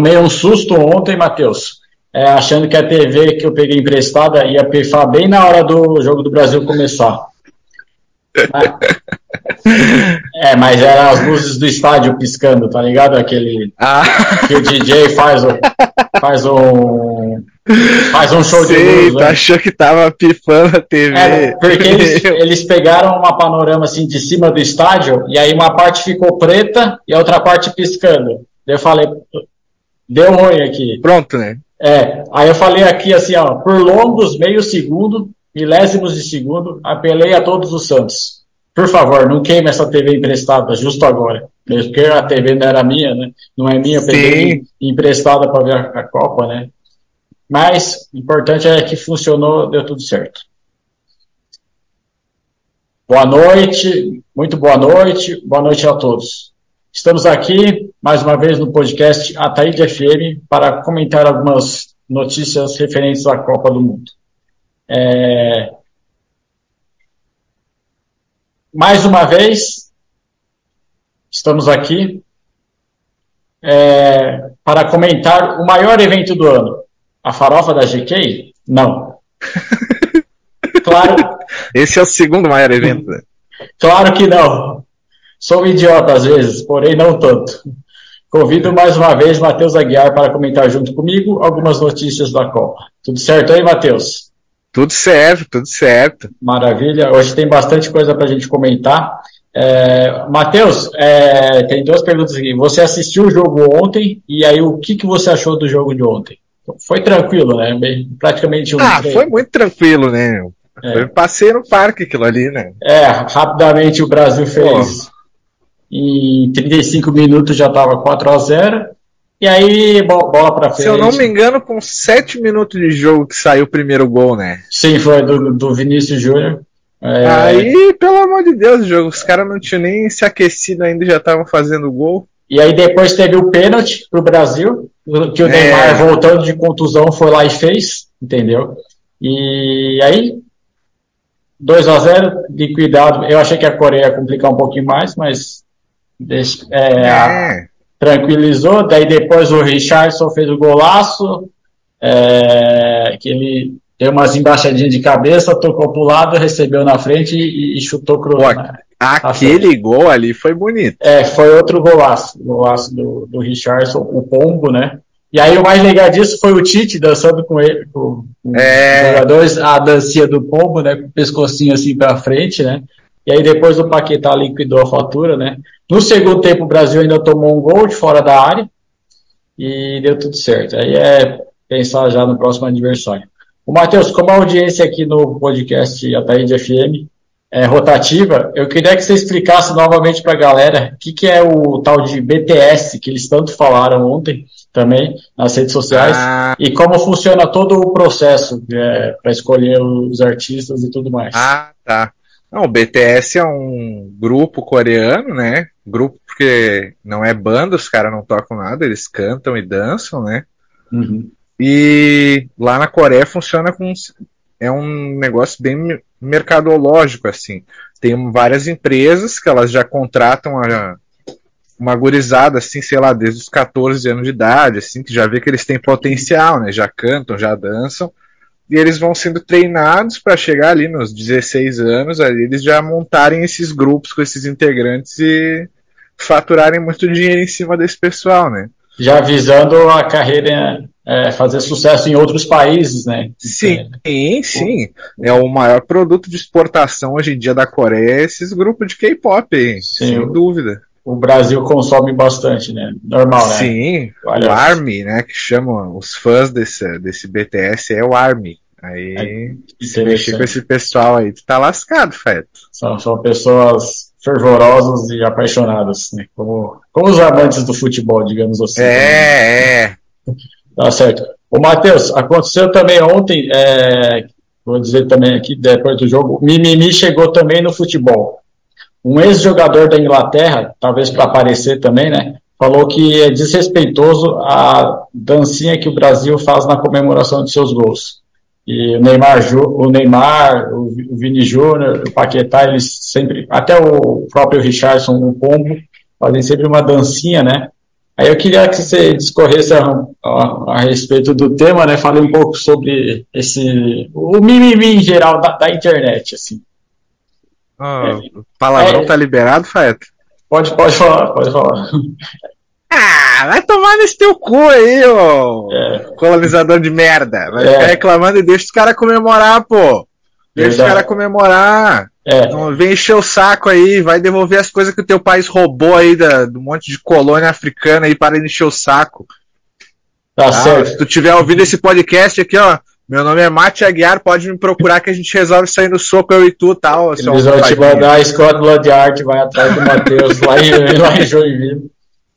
tomei um susto ontem, Matheus, é, achando que a TV que eu peguei emprestada ia pifar bem na hora do jogo do Brasil começar. é, mas eram as luzes do estádio piscando, tá ligado? Aquele ah. que o DJ faz, o, faz um faz um show Sei, de luz. Tu né? achou que tava pifando a TV? É, porque eles, eles pegaram uma panorama assim de cima do estádio e aí uma parte ficou preta e a outra parte piscando. Eu falei, deu ruim aqui. Pronto, né? É, aí eu falei aqui assim, ó, por longos meio segundo, milésimos de segundo, apelei a todos os santos. Por favor, não queime essa TV emprestada justo agora. Mesmo porque a TV não era minha, né? Não é minha, eu peguei emprestada para ver a, a Copa, né? Mas o importante é que funcionou, deu tudo certo. Boa noite, muito boa noite, boa noite a todos. Estamos aqui, mais uma vez, no podcast Ataíde FM para comentar algumas notícias referentes à Copa do Mundo. É... Mais uma vez, estamos aqui é... para comentar o maior evento do ano. A farofa da GK? Não. Claro. Esse é o segundo maior evento. Claro que não. Sou um idiota às vezes, porém não tanto. Convido mais uma vez Matheus Aguiar para comentar junto comigo algumas notícias da Copa. Tudo certo aí, Matheus? Tudo certo, tudo certo. Maravilha. Hoje tem bastante coisa para a gente comentar. É, Matheus, é, tem duas perguntas aqui. Você assistiu o jogo ontem e aí o que, que você achou do jogo de ontem? Foi tranquilo, né? Praticamente um. Ah, foi muito tranquilo, né? É. Foi passeio no parque aquilo ali, né? É, rapidamente o Brasil fez em 35 minutos já estava 4 a 0 E aí, bola para frente. Se eu não me engano, com 7 minutos de jogo que saiu o primeiro gol, né? Sim, foi do, do Vinícius Júnior. É... Aí, pelo amor de Deus, o jogo, os caras não tinham nem se aquecido ainda, já estavam fazendo gol. E aí depois teve o pênalti pro Brasil, que o é. Neymar, voltando de contusão, foi lá e fez, entendeu? E aí, 2 a 0 liquidado. Eu achei que a Coreia ia complicar um pouquinho mais, mas é, é. tranquilizou. Daí depois o Richardson fez o golaço, é, que ele deu umas embaixadinhas de cabeça, tocou pro lado, recebeu na frente e, e chutou pro. Né? Aquele gol ali foi bonito. É, foi outro golaço, golaço do, do Richardson, o pombo, né? E aí o mais legal disso foi o Tite dançando com ele, com, com é. os jogadores, a dancinha do pombo, né? Com o pescocinho assim pra frente, né? E aí depois o Paquetá liquidou a fatura, né? No segundo tempo o Brasil ainda tomou um gol de fora da área e deu tudo certo. Aí é pensar já no próximo adversário. O Matheus, como a audiência aqui no podcast Ataíde FM é rotativa, eu queria que você explicasse novamente para a galera o que, que é o tal de BTS, que eles tanto falaram ontem também nas redes sociais, ah. e como funciona todo o processo é, para escolher os artistas e tudo mais. Ah, tá. Não, o BTS é um grupo coreano, né? Grupo porque não é banda, os caras não tocam nada, eles cantam e dançam, né? Uhum. E lá na Coreia funciona com. É um negócio bem mercadológico, assim. Tem várias empresas que elas já contratam a, uma gurizada, assim, sei lá, desde os 14 anos de idade, assim, que já vê que eles têm potencial, né? Já cantam, já dançam e eles vão sendo treinados para chegar ali nos 16 anos, ali eles já montarem esses grupos com esses integrantes e faturarem muito dinheiro em cima desse pessoal, né? Já visando a carreira é, fazer sucesso em outros países, né? Sim, é, sim. É o maior produto de exportação hoje em dia da Coreia, é esses grupos de K-pop, sem dúvida. O Brasil consome bastante, né? Normal, né? Sim, Olha o ARMY, né? Que chamam os fãs desse, desse BTS é o ARMY. Aí, é se mexer com esse pessoal aí, tu tá lascado, Feto. São, são pessoas fervorosas e apaixonadas, né? Como, como os amantes do futebol, digamos assim. É, é. Tá certo. O Matheus, aconteceu também ontem, é, vou dizer também aqui, depois do jogo, o Mimimi chegou também no futebol. Um ex-jogador da Inglaterra, talvez para aparecer também, né? Falou que é desrespeitoso a dancinha que o Brasil faz na comemoração de seus gols. E o Neymar, o Neymar, o Vini Júnior, o Paquetá, eles sempre, até o próprio Richardson, o Pombo, fazem sempre uma dancinha, né? Aí eu queria que você discorresse a, a, a, respeito do tema, né? Falei um pouco sobre esse o mimimi em geral da, da internet, assim. Oh, é, palavrão é, tá liberado, Faeta? Pode, pode falar, pode falar. Ah, vai tomar nesse teu cu aí, ô é. colonizador de merda. Vai é. ficar reclamando e deixa os caras comemorar, pô. Deixa Verdade. os caras comemorar. É. Não vem encher o saco aí, vai devolver as coisas que o teu país roubou aí da, do monte de colônia africana aí para encher o saco. Tá ah, certo. Se tu tiver ouvindo esse podcast aqui, ó, meu nome é Mate Aguiar, pode me procurar que a gente resolve sair no soco, eu e tu tal. Eles vão te mandar a de arte, vai atrás do Matheus lá em, lá em Joinville.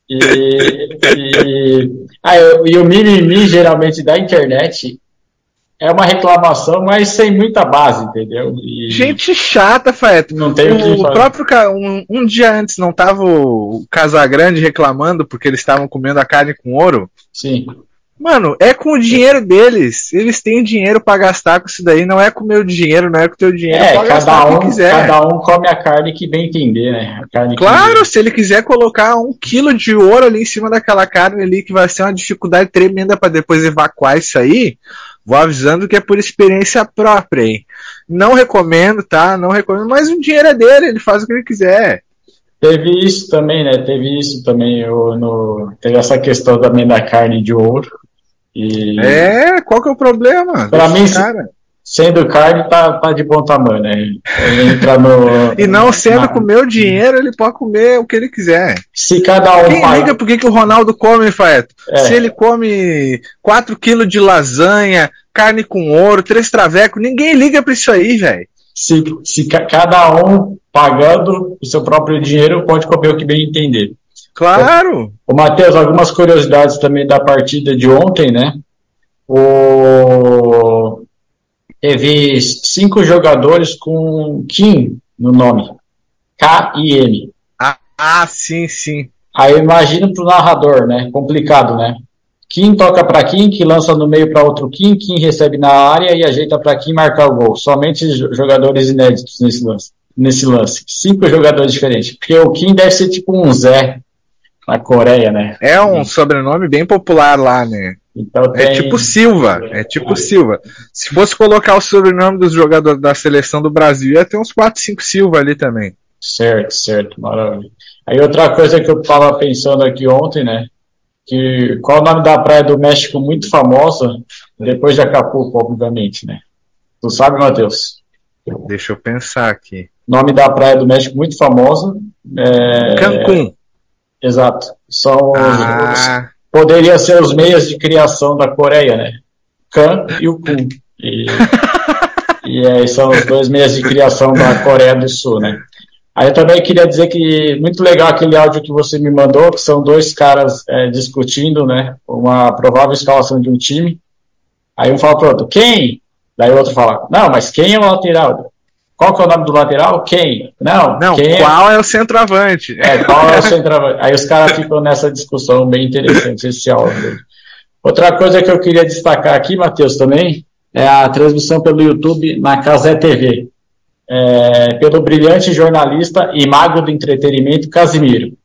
E, e, ah, e o mimimi, geralmente, da internet é uma reclamação, mas sem muita base, entendeu? E Gente chata, Faeto. Não tem o, que próprio um, um, dia antes não tava o Casagrande reclamando porque eles estavam comendo a carne com ouro? Sim. Mano, é com o dinheiro deles. Eles têm dinheiro para gastar com isso daí. Não é com o meu dinheiro, não é com o teu dinheiro. É, cada um, cada um come a carne que bem entender, né? claro, que... se ele quiser colocar um quilo de ouro ali em cima daquela carne ali, que vai ser uma dificuldade tremenda para depois evacuar isso aí, vou avisando que é por experiência própria, hein? Não recomendo, tá? Não recomendo, mas o dinheiro é dele, ele faz o que ele quiser. Teve isso também, né? Teve isso também. Eu, no... Teve essa questão também da carne de ouro. E... É, qual que é o problema? Pra mim, cara. sendo carne, tá, tá de bom tamanho, né? Ele entra no. e não sendo na... com meu dinheiro, ele pode comer o que ele quiser. Se cada um. Quem paga... liga por que, que o Ronaldo come, Faeto? É. Se ele come 4 kg de lasanha, carne com ouro, três travecos, ninguém liga pra isso aí, velho. Se, se cada um pagando o seu próprio dinheiro, pode comer o que bem entender. Claro! O Matheus, algumas curiosidades também da partida de ontem, né? O... Teve cinco jogadores com Kim no nome. K-I-M. Ah, ah, sim, sim. Aí imagina pro narrador, né? Complicado, né? Kim toca para Kim, que lança no meio para outro Kim, Kim recebe na área e ajeita para Kim marcar o gol. Somente jogadores inéditos nesse lance. Nesse lance. Cinco jogadores diferentes. Porque o Kim deve ser tipo um Zé, na Coreia, né? É um sobrenome bem popular lá, né? Então é tem... É tipo Silva, é tipo Silva. Se fosse colocar o sobrenome dos jogadores da seleção do Brasil, ia ter uns 4, 5 Silva ali também. Certo, certo, maravilha. Aí outra coisa que eu estava pensando aqui ontem, né? Que qual o nome da praia do México muito famosa, depois de Acapulco, obviamente, né? Tu sabe, Matheus? Deixa eu pensar aqui. Nome da praia do México muito famosa. É... Cancún. Exato. São ah. os, poderia ser os meios de criação da Coreia, né? Kan e o Kun. E, e aí são os dois meios de criação da Coreia do Sul, né? Aí eu também queria dizer que muito legal aquele áudio que você me mandou, que são dois caras é, discutindo, né? Uma provável escalação de um time. Aí um fala pro outro, quem? Daí o outro fala, não, mas quem é o lateral? Qual que é o nome do lateral? Quem? Não. Não, quem é? qual é... é o centroavante? É, qual é o centroavante? Aí os caras ficam nessa discussão bem interessante, esse áudio. Outra coisa que eu queria destacar aqui, Matheus, também, é a transmissão pelo YouTube na Casé TV. É, pelo brilhante jornalista e mago do entretenimento Casimiro.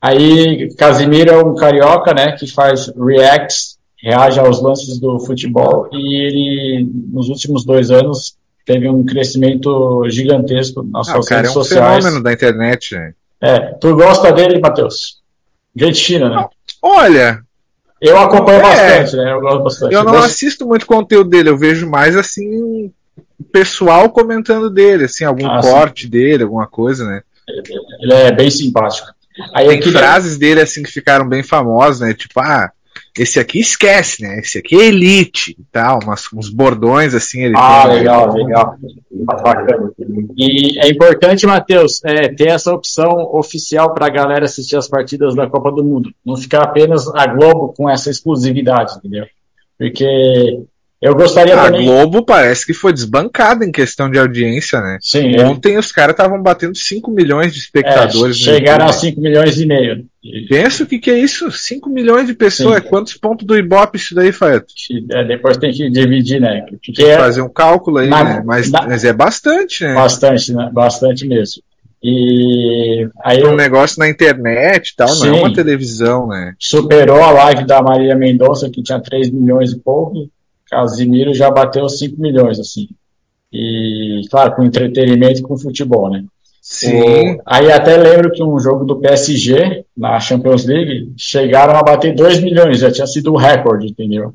Aí, Casimiro é um carioca, né, que faz reacts, reage aos lances do futebol, e ele, nos últimos dois anos, teve um crescimento gigantesco nas ah, suas redes é um sociais. fenômeno da internet, É, tu gosta dele, Matheus? Argentina, né? Olha, eu acompanho é, bastante, né? Eu gosto bastante. Eu não assisto muito conteúdo dele, eu vejo mais assim pessoal comentando dele, assim, algum ah, corte sim. dele, alguma coisa, né? Ele é bem simpático. Aí Tem frases dele assim que ficaram bem famosas, né? Tipo, ah, esse aqui esquece, né? Esse aqui é elite e tal, umas, uns bordões assim. Ele ah, tem, legal, né? legal. Bacana. E é importante, Matheus, é, ter essa opção oficial para a galera assistir as partidas da Copa do Mundo. Não ficar apenas a Globo com essa exclusividade, entendeu? Porque eu gostaria a também. Globo parece que foi desbancada em questão de audiência, né? Sim. É. Ontem é. os caras estavam batendo 5 milhões de espectadores. É, chegaram a 5 milhões e meio. Pensa o que, que é isso? 5 milhões de pessoas. Sim. Quantos pontos do Ibope isso daí, Faeto? É, depois tem que dividir, né? Tem que fazer um cálculo aí, na, né? Mas, na, mas, é bastante, né? Bastante, né? Bastante mesmo. E aí um negócio na internet e tal, sim, não é uma televisão, né? Superou a live da Maria Mendonça, que tinha 3 milhões e pouco Casimiro já bateu 5 milhões, assim. E, claro, com entretenimento e com futebol, né? Sim. O, aí até lembro que um jogo do PSG, na Champions League, chegaram a bater 2 milhões, já tinha sido um recorde, entendeu?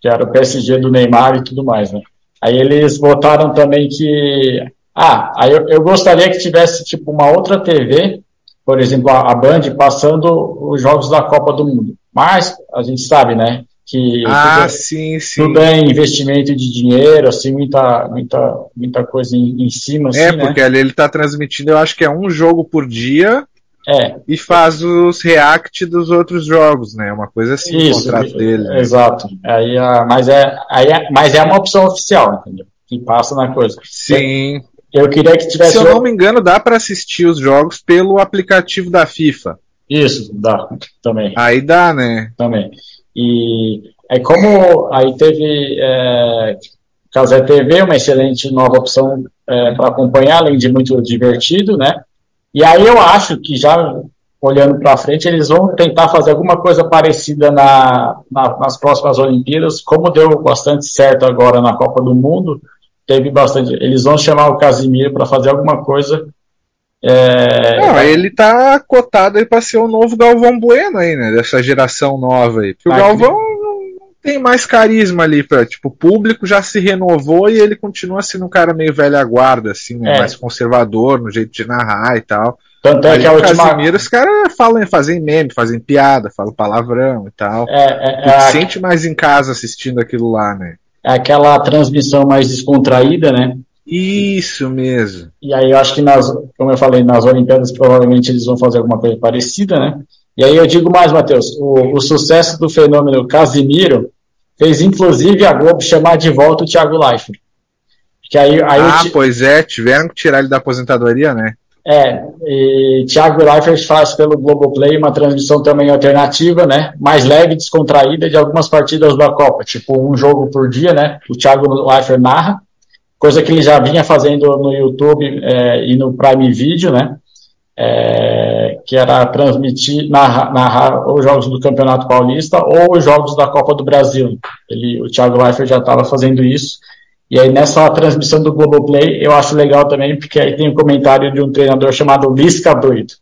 Que era o PSG do Neymar e tudo mais, né? Aí eles votaram também que. Ah, aí eu, eu gostaria que tivesse, tipo, uma outra TV, por exemplo, a, a Band, passando os jogos da Copa do Mundo. Mas, a gente sabe, né? Que ah, tudo, sim, sim. tudo é investimento de dinheiro, assim, muita, muita, muita coisa em, em cima. Assim, é, porque né? ali ele está transmitindo, eu acho que é um jogo por dia. É. E faz os react dos outros jogos, né? Uma coisa assim, Isso, o contrato dele. Né? Exato. Aí, mas, é, aí é, mas é uma opção oficial, entendeu? Que passa na coisa. Sim. Eu queria que tivesse. Se eu não me engano, dá para assistir os jogos pelo aplicativo da FIFA. Isso, dá também. Aí dá, né? Também. E aí como aí teve é, Casé TV, uma excelente nova opção é, para acompanhar, além de muito divertido, né? E aí eu acho que já olhando para frente, eles vão tentar fazer alguma coisa parecida na, na, nas próximas Olimpíadas, como deu bastante certo agora na Copa do Mundo, teve bastante. Eles vão chamar o Casimiro para fazer alguma coisa é... Não, ele tá cotado aí pra ser o novo Galvão Bueno aí, né? Dessa geração nova aí. Porque o Galvão não tem mais carisma ali pra, tipo, o público já se renovou e ele continua sendo um cara meio velha guarda, assim, né? É. mais conservador no jeito de narrar e tal. Tanto é que a última. Casimiro, os caras falam, fazem meme, fazem piada, falam palavrão e tal. É, é, é a... sente mais em casa assistindo aquilo lá, né? É aquela transmissão mais descontraída, né? Isso mesmo. E aí eu acho que nas, como eu falei, nas Olimpíadas provavelmente eles vão fazer alguma coisa parecida, né? E aí eu digo mais, Matheus, o, o sucesso do fenômeno Casimiro fez inclusive a Globo chamar de volta o Thiago Leifert. Que aí, aí ah, pois é, tiveram que tirar ele da aposentadoria, né? É, e Thiago Leifert faz pelo Globoplay uma transmissão também alternativa, né? Mais leve, descontraída de algumas partidas da Copa, tipo um jogo por dia, né? O Thiago Leifert narra coisa que ele já vinha fazendo no YouTube é, e no Prime Video, né? É, que era transmitir, narrar, narrar os jogos do Campeonato Paulista ou os jogos da Copa do Brasil. Ele, o Thiago Leifert já estava fazendo isso. E aí nessa transmissão do Globoplay eu acho legal também, porque aí tem um comentário de um treinador chamado Lisca Doido,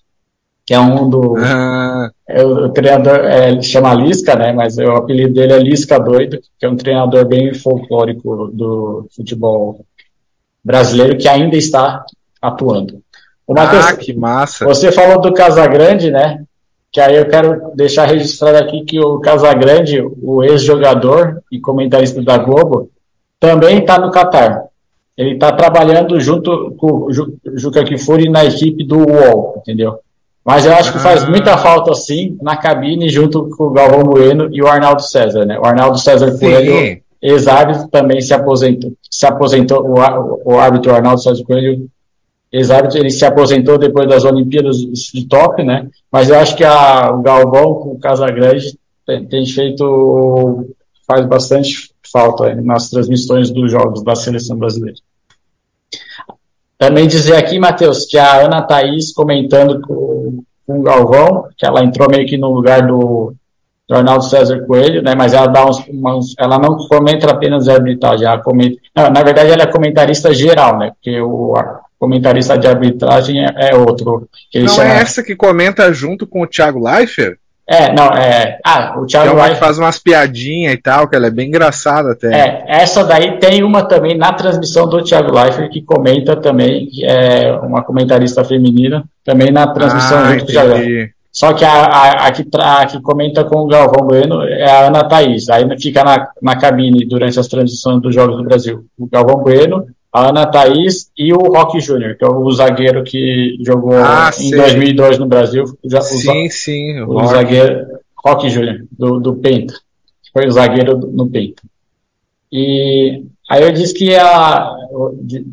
que é um do. Ah. É, o, treinador é, ele chama Lisca, né? Mas o apelido dele é Lisca Doido, que é um treinador bem folclórico do futebol brasileiro que ainda está atuando. O Mateus, ah, que massa! Você falou do Casagrande, né? Que aí eu quero deixar registrado aqui que o Casagrande, o ex-jogador e comentarista da Globo, também está no Catar. Ele está trabalhando junto com o Juca Kifuri na equipe do UOL, entendeu? Mas eu acho que faz ah. muita falta, assim, na cabine, junto com o Galvão Bueno e o Arnaldo César, né? O Arnaldo César Coelho Ex-árbitro também se aposentou, se aposentou o, o árbitro Arnaldo Sérgio Coelho, ex-árbitro, ele se aposentou depois das Olimpíadas de Tóquio, né? Mas eu acho que a, o Galvão com o Casagrande tem, tem feito, faz bastante falta nas transmissões dos jogos da seleção brasileira. Também dizer aqui, Matheus, que a Ana Thaís comentando com, com o Galvão, que ela entrou meio que no lugar do do Arnaldo César Coelho, né, mas ela dá uns, uns, ela não comenta apenas arbitragem, ela comenta, não, na verdade ela é comentarista geral, né, porque o, comentarista de arbitragem é, é outro. não chama... é essa que comenta junto com o Thiago Leifert? É, não, é. Ah, o Thiago Leifert faz umas piadinhas e tal, que ela é bem engraçada até. É, essa daí tem uma também na transmissão do Thiago Leifert, que comenta também, é uma comentarista feminina, também na transmissão ah, junto com o Thiago Leifert. Só que a, a, a, que a, que comenta com o Galvão Bueno é a Ana Thaís. Aí fica na, na cabine durante as transmissões dos Jogos do Brasil. O Galvão Bueno, a Ana Thaís e o Rock Júnior, que é o zagueiro que jogou ah, em 2002 no Brasil. Já, sim, o, sim. O, o zagueiro Rock Júnior, do, do Penta. Foi o zagueiro no Penta. E aí eu disse que, a,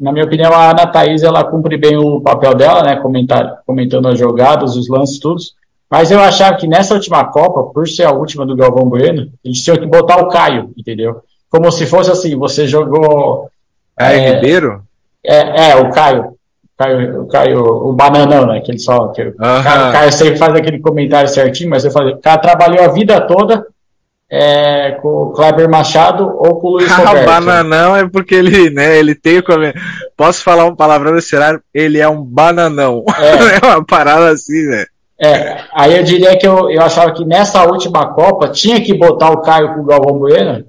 na minha opinião, a Ana Thaís ela cumpre bem o papel dela, né? Comentar, comentando as jogadas, os lances, tudo. Mas eu achava que nessa última Copa, por ser a última do Galvão Bueno, eles tinham que botar o Caio, entendeu? Como se fosse assim, você jogou. Caio é, Ribeiro? É, é, o Caio. Caio, o Caio, o bananão, né? Que ele só. Que, uh -huh. o, Caio, o Caio sempre faz aquele comentário certinho, mas eu falei, o cara trabalhou a vida toda é, com o Kleber Machado ou com o Luiz Roberto. bananão é porque ele, né, ele tem o Posso falar um palavrão nesse horário? Ele é um bananão. É, é uma parada assim, né? É, aí eu diria que eu, eu achava que nessa última Copa tinha que botar o Caio com o Galvão Bueno,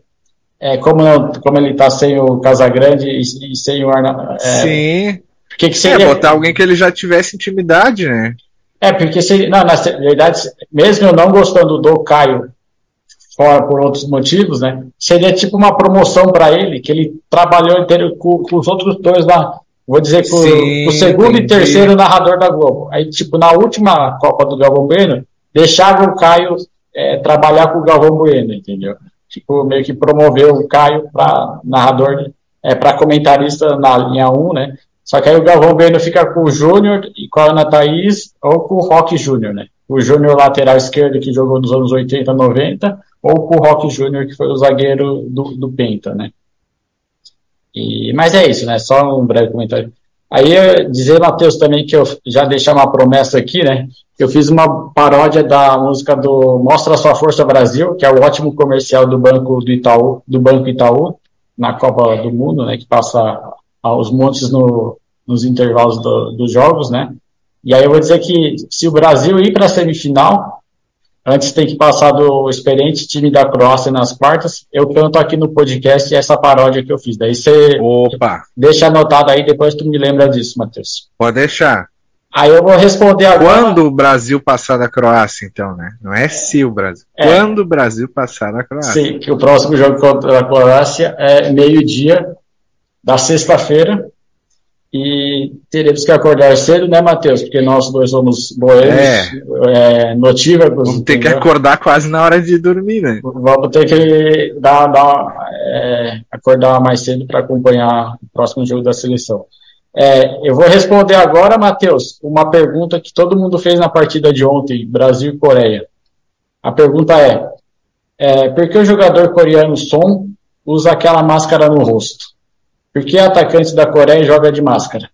é, como, como ele está sem o Casagrande e, e sem o Arna. É, Sim. Que que seria... É, botar alguém que ele já tivesse intimidade, né? É, porque seria, não, na verdade, mesmo eu não gostando do Caio, fora por outros motivos, né? Seria tipo uma promoção para ele, que ele trabalhou inteiro com, com os outros dois lá. Vou dizer que o, o segundo entendi. e terceiro narrador da Globo. Aí, tipo, na última Copa do Galvão Bueno, deixava o Caio é, trabalhar com o Galvão Bueno, entendeu? Tipo, meio que promoveu o Caio para narrador, é, para comentarista na linha 1, né? Só que aí o Galvão Bueno fica com o Júnior e com a Ana Thaís ou com o Rock Júnior, né? O Júnior lateral esquerdo que jogou nos anos 80, 90, ou com o Rock Júnior que foi o zagueiro do, do Penta, né? E, mas é isso, né? Só um breve comentário. Aí dizer, Matheus, também que eu já deixar uma promessa aqui, né? Eu fiz uma paródia da música do Mostra Sua Força Brasil, que é o ótimo comercial do Banco do Itaú, do Banco Itaú, na Copa do Mundo, né? Que passa aos montes no, nos intervalos do, dos jogos, né? E aí eu vou dizer que se o Brasil ir para a semifinal, Antes tem que passar do experiente time da Croácia nas quartas. Eu canto aqui no podcast essa paródia que eu fiz. Daí você Opa. deixa anotado aí, depois tu me lembra disso, Matheus. Pode deixar. Aí eu vou responder agora. Quando o Brasil passar da Croácia, então, né? Não é se o Brasil. É. Quando o Brasil passar da Croácia. Sim, que o próximo jogo contra a Croácia é meio-dia da sexta-feira. E teremos que acordar cedo, né, Matheus? Porque nós dois somos boêmios, é. é, notívagos. Vamos ter entendeu? que acordar quase na hora de dormir, né? Vamos ter que dar, dar é, acordar mais cedo para acompanhar o próximo jogo da seleção. É, eu vou responder agora, Matheus, uma pergunta que todo mundo fez na partida de ontem, Brasil e Coreia. A pergunta é, é por que o jogador coreano Son usa aquela máscara no rosto? Por que atacante da Coreia joga de máscara?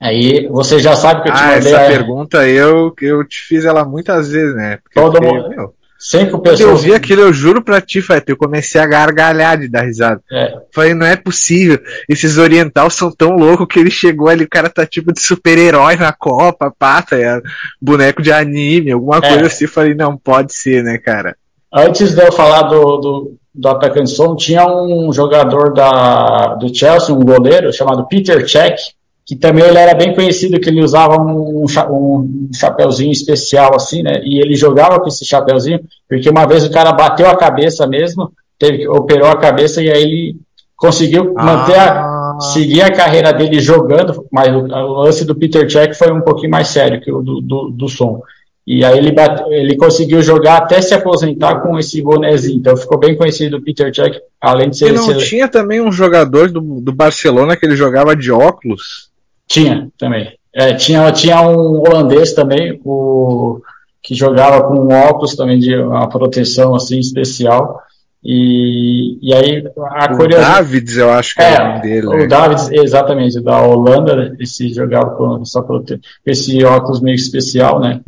Aí você já sabe que eu te ah, mandei. Essa a... pergunta eu, eu te fiz ela muitas vezes, né? Porque Todo mundo. Meu, Cinco pessoas. Eu vi aquilo, eu juro pra ti, Fete, eu comecei a gargalhar de dar risada. É. Falei, não é possível. Esses oriental são tão loucos que ele chegou ali, o cara tá tipo de super-herói na Copa, pata, é, boneco de anime, alguma é. coisa assim. Falei, não, pode ser, né, cara? Antes de eu falar do, do, do atacante som, tinha um jogador da, do Chelsea, um goleiro, chamado Peter Cech, que também ele era bem conhecido, que ele usava um, um chapeuzinho especial assim, né? E ele jogava com esse chapeuzinho, porque uma vez o cara bateu a cabeça mesmo, teve, operou a cabeça e aí ele conseguiu manter a, ah. seguir a carreira dele jogando, mas o, o lance do Peter Cech foi um pouquinho mais sério que o do, do, do som. E aí ele, bate, ele conseguiu jogar até se aposentar com esse bonezinho. Então ficou bem conhecido o Peter Cech, além de ser. E não ser... tinha também um jogador do, do Barcelona que ele jogava de óculos? Tinha, também. É, tinha, tinha um holandês também, o, que jogava com óculos também de uma proteção assim especial. E, e aí a o curiosidade. Davids, eu acho que é, é o nome dele. O né? Davids, exatamente, da Holanda, esse jogava com essa prote... esse óculos meio especial, né?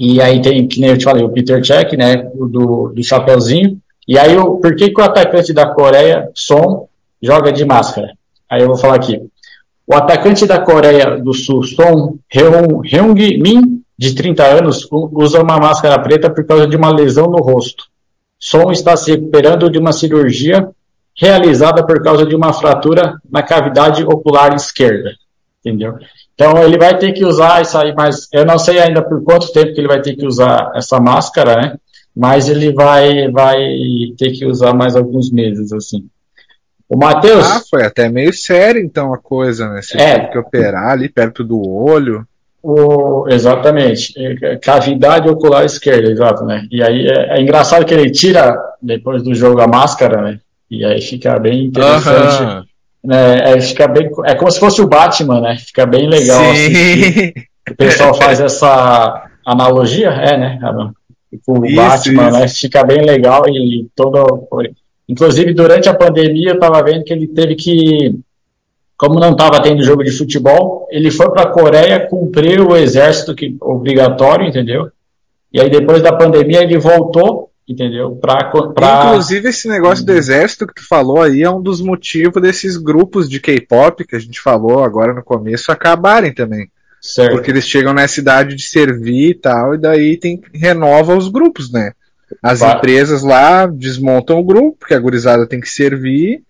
E aí tem, que nem eu te falei, o Peter Cech, né, do, do Chapeuzinho. E aí, o, por que, que o atacante da Coreia, Son, joga de máscara? Aí eu vou falar aqui. O atacante da Coreia do Sul, Son Heung-min, de 30 anos, usa uma máscara preta por causa de uma lesão no rosto. Son está se recuperando de uma cirurgia realizada por causa de uma fratura na cavidade ocular esquerda. Entendeu? Então ele vai ter que usar isso aí, mas eu não sei ainda por quanto tempo que ele vai ter que usar essa máscara, né? Mas ele vai, vai ter que usar mais alguns meses, assim. O Matheus. Ah, foi até meio sério então a coisa, né? Você é, teve que operar ali perto do olho. O, exatamente, é, cavidade ocular esquerda, exato, né? E aí é, é, engraçado que ele tira depois do jogo a máscara, né? E aí fica bem interessante. Né? É, fica bem, é como se fosse o Batman, né? Fica bem legal. Assim, o pessoal faz essa analogia, é, né? Com o isso, Batman, isso. né? Fica bem legal e todo Inclusive, durante a pandemia, eu estava vendo que ele teve que, como não estava tendo jogo de futebol, ele foi para a Coreia cumprir o exército que, obrigatório, entendeu? E aí, depois da pandemia, ele voltou, entendeu? Pra, pra... Inclusive, esse negócio do exército que tu falou aí é um dos motivos desses grupos de K-pop que a gente falou agora no começo acabarem também. Certo. Porque eles chegam nessa idade de servir e tal, e daí tem renova os grupos, né? As Vai. empresas lá desmontam o grupo, porque a gurizada tem que servir,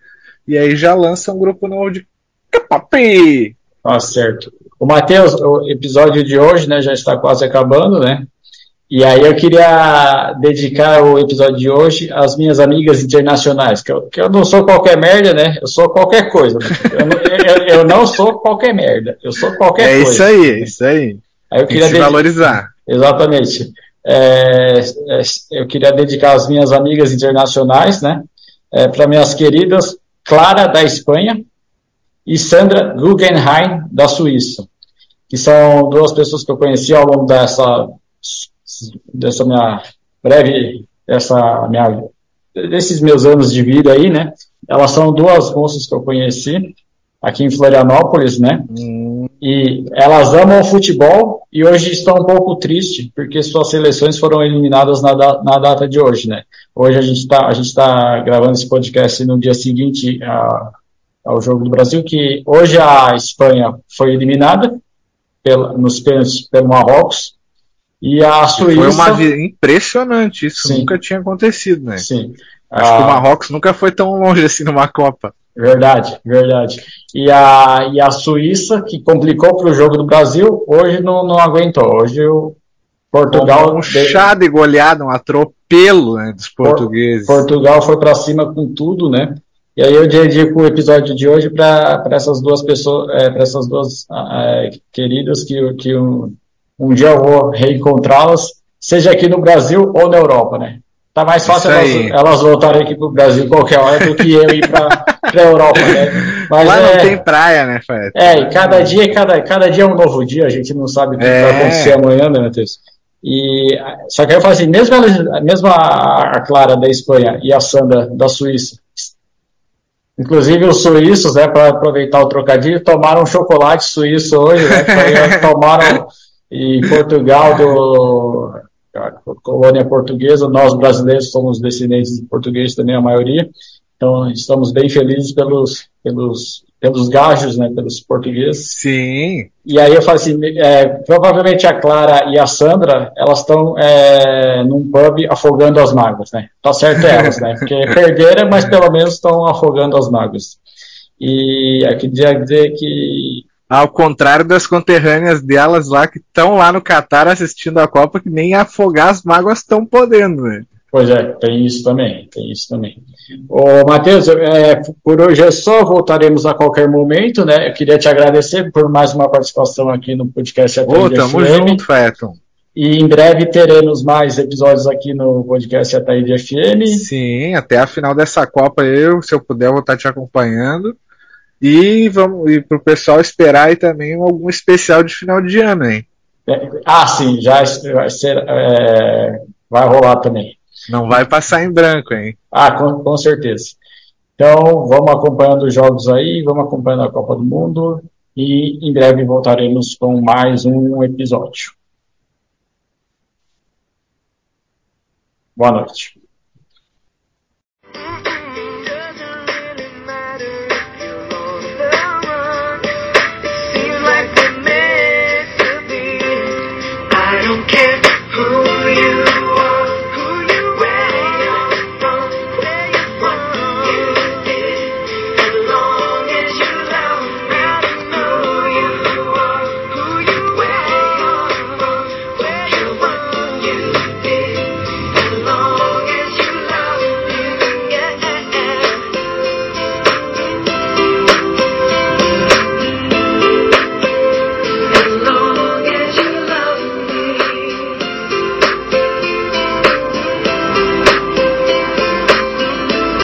e aí já lança um grupo novo de K-pop. Tá certo. O Matheus, o episódio de hoje, né, já está quase acabando, né? E aí eu queria dedicar o episódio de hoje às minhas amigas internacionais, que eu, que eu não sou qualquer merda, né? Eu sou qualquer coisa. Né? Eu, não, eu, eu, não sou qualquer merda, eu sou qualquer é coisa. É isso aí, é isso aí. aí eu queria Tem que se valorizar. Exatamente. É, é, eu queria dedicar às minhas amigas internacionais, né? É, para minhas queridas Clara da Espanha e Sandra Guggenheim da Suíça, que são duas pessoas que eu conheci ao longo dessa dessa minha breve essa minha desses meus anos de vida aí, né? Elas são duas moças que eu conheci aqui em Florianópolis, né? Hum. E elas amam o futebol e hoje estão um pouco tristes porque suas seleções foram eliminadas na, da, na data de hoje, né? Hoje a gente está a gente tá gravando esse podcast no dia seguinte a, ao jogo do Brasil, que hoje a Espanha foi eliminada pela, nos pênaltis pelo Marrocos e a Suíça. Foi uma impressionante isso, Sim. nunca tinha acontecido, né? Sim. Acho que o Marrocos nunca foi tão longe assim numa Copa. Verdade, verdade. E a, e a Suíça, que complicou para o jogo do Brasil, hoje não, não aguentou. Hoje o Portugal. Um chado e goleado, um atropelo né, dos portugueses. Portugal foi para cima com tudo, né? E aí eu dedico o episódio de hoje para essas duas pessoas, é, para essas duas é, queridas que, que um, dia eu vou reencontrá-las, seja aqui no Brasil ou na Europa, né? Tá mais fácil elas, elas, voltarem aqui pro Brasil qualquer hora do que eu ir para a Europa, né? Mas Lá é, não tem praia, né, Fred? É, e cada dia, cada, cada dia é um novo dia, a gente não sabe o que é. vai acontecer amanhã, né, Matheus? E, só que eu falo assim, mesmo, ela, mesmo a, a Clara da Espanha e a Sandra da Suíça, Inclusive os suíços, né, para aproveitar o trocadilho, tomaram chocolate suíço hoje, né, tomaram e Portugal do colônia portuguesa, nós brasileiros somos descendentes de portugueses também, a maioria, então estamos bem felizes pelos, pelos, pelos gajos, né, pelos portugueses. Sim. E aí eu falo assim, é, provavelmente a Clara e a Sandra, elas estão é, num pub afogando as mágoas, né? Tá certo elas, né? Porque perderam, mas pelo menos estão afogando as mágoas. E aqui dizer que ao contrário das conterrâneas delas lá que estão lá no Catar assistindo a Copa, que nem afogar as mágoas estão podendo, né? Pois é, tem isso também, tem isso também. Ô, Matheus, é, por hoje é só, voltaremos a qualquer momento, né? Eu queria te agradecer por mais uma participação aqui no podcast Ô, tamo FM. junto, Feton. E em breve teremos mais episódios aqui no podcast Ataíde FM. Sim, até a final dessa Copa eu, se eu puder, vou estar te acompanhando. E vamos e pro pessoal esperar aí também algum especial de final de ano, hein? É, ah, sim, já vai, ser, é, vai rolar também. Não vai passar em branco, hein? Ah, com, com certeza. Então, vamos acompanhando os jogos aí, vamos acompanhando a Copa do Mundo e em breve voltaremos com mais um episódio. Boa noite.